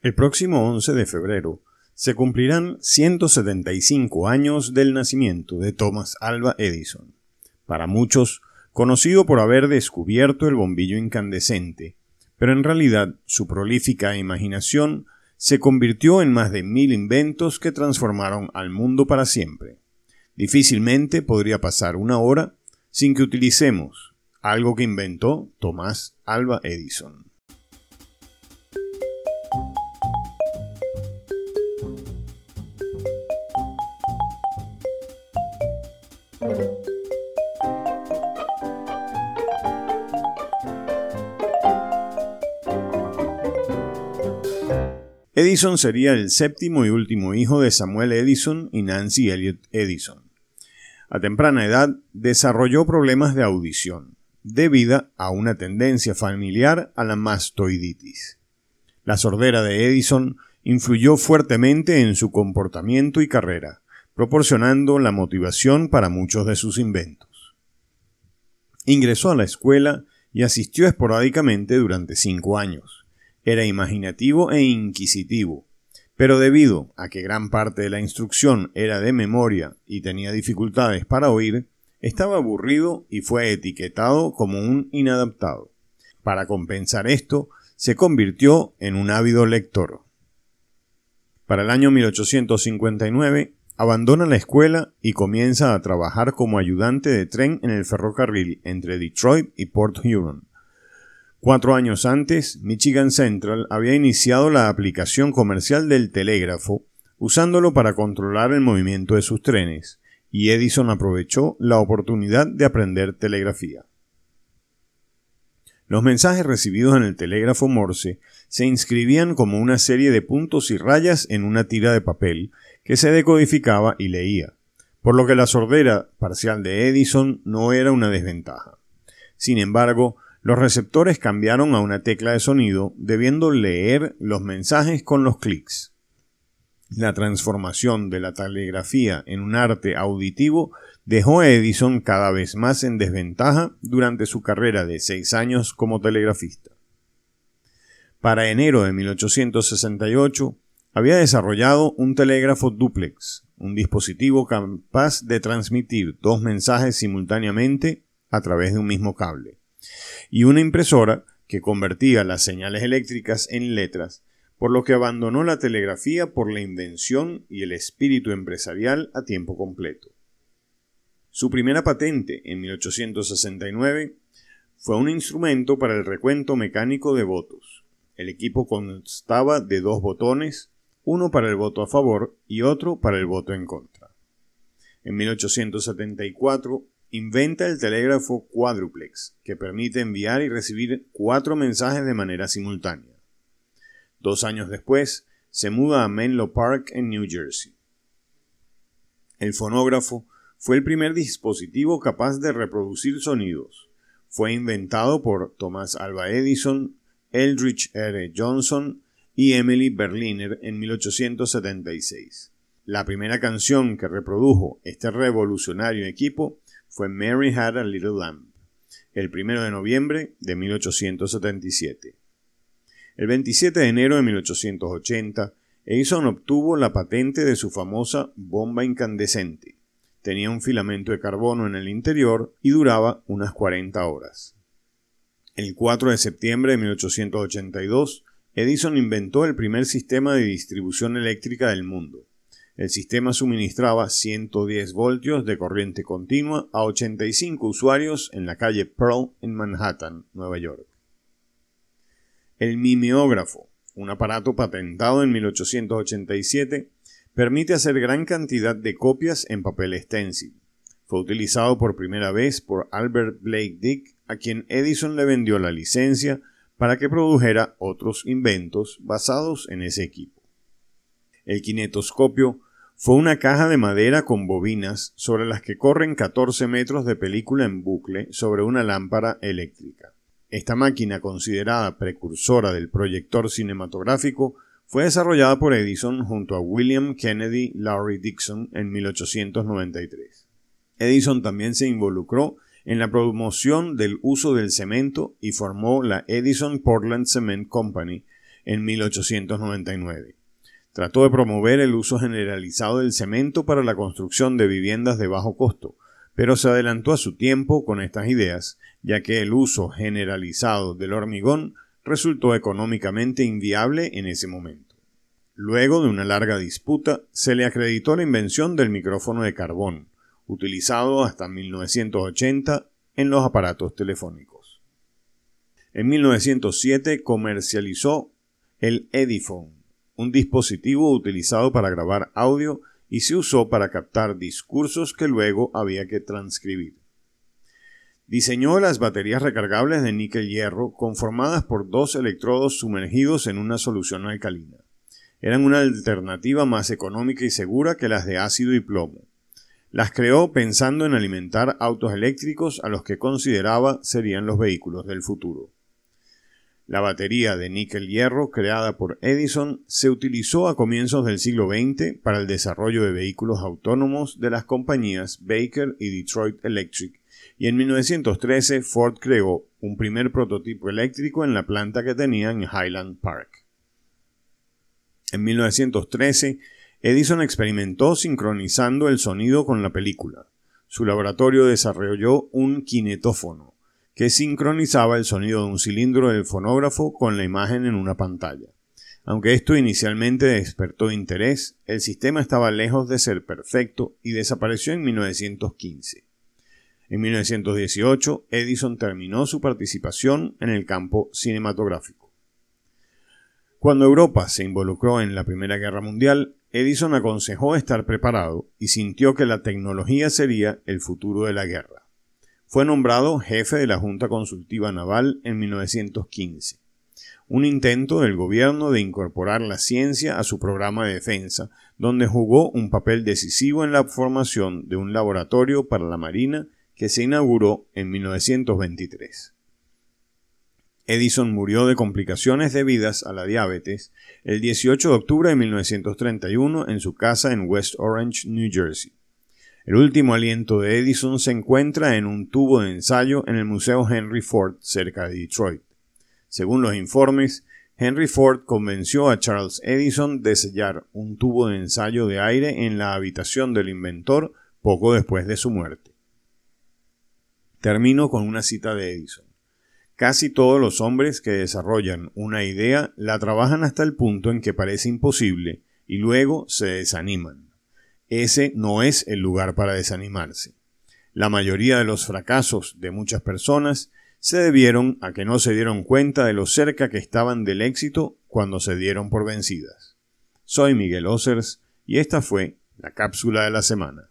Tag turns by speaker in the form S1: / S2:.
S1: El próximo 11 de febrero se cumplirán 175 años del nacimiento de Thomas Alva Edison. Para muchos, conocido por haber descubierto el bombillo incandescente, pero en realidad su prolífica imaginación se convirtió en más de mil inventos que transformaron al mundo para siempre. Difícilmente podría pasar una hora sin que utilicemos algo que inventó Thomas Alva Edison. Edison sería el séptimo y último hijo de Samuel Edison y Nancy Elliot Edison. A temprana edad desarrolló problemas de audición, debido a una tendencia familiar a la mastoiditis. La sordera de Edison influyó fuertemente en su comportamiento y carrera, proporcionando la motivación para muchos de sus inventos. Ingresó a la escuela y asistió esporádicamente durante cinco años. Era imaginativo e inquisitivo, pero debido a que gran parte de la instrucción era de memoria y tenía dificultades para oír, estaba aburrido y fue etiquetado como un inadaptado. Para compensar esto, se convirtió en un ávido lector. Para el año 1859, abandona la escuela y comienza a trabajar como ayudante de tren en el ferrocarril entre Detroit y Port Huron. Cuatro años antes, Michigan Central había iniciado la aplicación comercial del telégrafo, usándolo para controlar el movimiento de sus trenes, y Edison aprovechó la oportunidad de aprender telegrafía. Los mensajes recibidos en el telégrafo Morse se inscribían como una serie de puntos y rayas en una tira de papel que se decodificaba y leía, por lo que la sordera parcial de Edison no era una desventaja. Sin embargo, los receptores cambiaron a una tecla de sonido, debiendo leer los mensajes con los clics. La transformación de la telegrafía en un arte auditivo dejó a Edison cada vez más en desventaja durante su carrera de seis años como telegrafista. Para enero de 1868, había desarrollado un telégrafo duplex, un dispositivo capaz de transmitir dos mensajes simultáneamente a través de un mismo cable y una impresora que convertía las señales eléctricas en letras, por lo que abandonó la telegrafía por la invención y el espíritu empresarial a tiempo completo. Su primera patente, en 1869, fue un instrumento para el recuento mecánico de votos. El equipo constaba de dos botones, uno para el voto a favor y otro para el voto en contra. En 1874 inventa el telégrafo cuádruplex, que permite enviar y recibir cuatro mensajes de manera simultánea. Dos años después, se muda a Menlo Park en New Jersey. El fonógrafo fue el primer dispositivo capaz de reproducir sonidos. Fue inventado por Thomas Alva Edison, Eldridge R. Johnson y Emily Berliner en 1876. La primera canción que reprodujo este revolucionario equipo fue Mary Had a Little Lamb, el 1 de noviembre de 1877. El 27 de enero de 1880, Edison obtuvo la patente de su famosa bomba incandescente. Tenía un filamento de carbono en el interior y duraba unas 40 horas. El 4 de septiembre de 1882, Edison inventó el primer sistema de distribución eléctrica del mundo. El sistema suministraba 110 voltios de corriente continua a 85 usuarios en la calle Pearl en Manhattan, Nueva York. El mimeógrafo, un aparato patentado en 1887, permite hacer gran cantidad de copias en papel stencil. Fue utilizado por primera vez por Albert Blake Dick, a quien Edison le vendió la licencia para que produjera otros inventos basados en ese equipo. El kinetoscopio fue una caja de madera con bobinas sobre las que corren 14 metros de película en bucle sobre una lámpara eléctrica. Esta máquina, considerada precursora del proyector cinematográfico, fue desarrollada por Edison junto a William Kennedy Lowry Dixon en 1893. Edison también se involucró en la promoción del uso del cemento y formó la Edison Portland Cement Company en 1899. Trató de promover el uso generalizado del cemento para la construcción de viviendas de bajo costo, pero se adelantó a su tiempo con estas ideas, ya que el uso generalizado del hormigón resultó económicamente inviable en ese momento. Luego de una larga disputa, se le acreditó la invención del micrófono de carbón, utilizado hasta 1980 en los aparatos telefónicos. En 1907 comercializó el Ediphone, un dispositivo utilizado para grabar audio y se usó para captar discursos que luego había que transcribir. Diseñó las baterías recargables de níquel-hierro conformadas por dos electrodos sumergidos en una solución alcalina eran una alternativa más económica y segura que las de ácido y plomo. Las creó pensando en alimentar autos eléctricos a los que consideraba serían los vehículos del futuro. La batería de níquel-hierro creada por Edison se utilizó a comienzos del siglo XX para el desarrollo de vehículos autónomos de las compañías Baker y Detroit Electric, y en 1913 Ford creó un primer prototipo eléctrico en la planta que tenía en Highland Park. En 1913, Edison experimentó sincronizando el sonido con la película. Su laboratorio desarrolló un kinetófono, que sincronizaba el sonido de un cilindro del fonógrafo con la imagen en una pantalla. Aunque esto inicialmente despertó interés, el sistema estaba lejos de ser perfecto y desapareció en 1915. En 1918, Edison terminó su participación en el campo cinematográfico. Cuando Europa se involucró en la Primera Guerra Mundial, Edison aconsejó estar preparado y sintió que la tecnología sería el futuro de la guerra. Fue nombrado jefe de la Junta Consultiva Naval en 1915, un intento del gobierno de incorporar la ciencia a su programa de defensa, donde jugó un papel decisivo en la formación de un laboratorio para la Marina que se inauguró en 1923. Edison murió de complicaciones debidas a la diabetes el 18 de octubre de 1931 en su casa en West Orange, New Jersey. El último aliento de Edison se encuentra en un tubo de ensayo en el Museo Henry Ford cerca de Detroit. Según los informes, Henry Ford convenció a Charles Edison de sellar un tubo de ensayo de aire en la habitación del inventor poco después de su muerte. Termino con una cita de Edison. Casi todos los hombres que desarrollan una idea la trabajan hasta el punto en que parece imposible y luego se desaniman. Ese no es el lugar para desanimarse. La mayoría de los fracasos de muchas personas se debieron a que no se dieron cuenta de lo cerca que estaban del éxito cuando se dieron por vencidas. Soy Miguel Osers y esta fue la cápsula de la semana.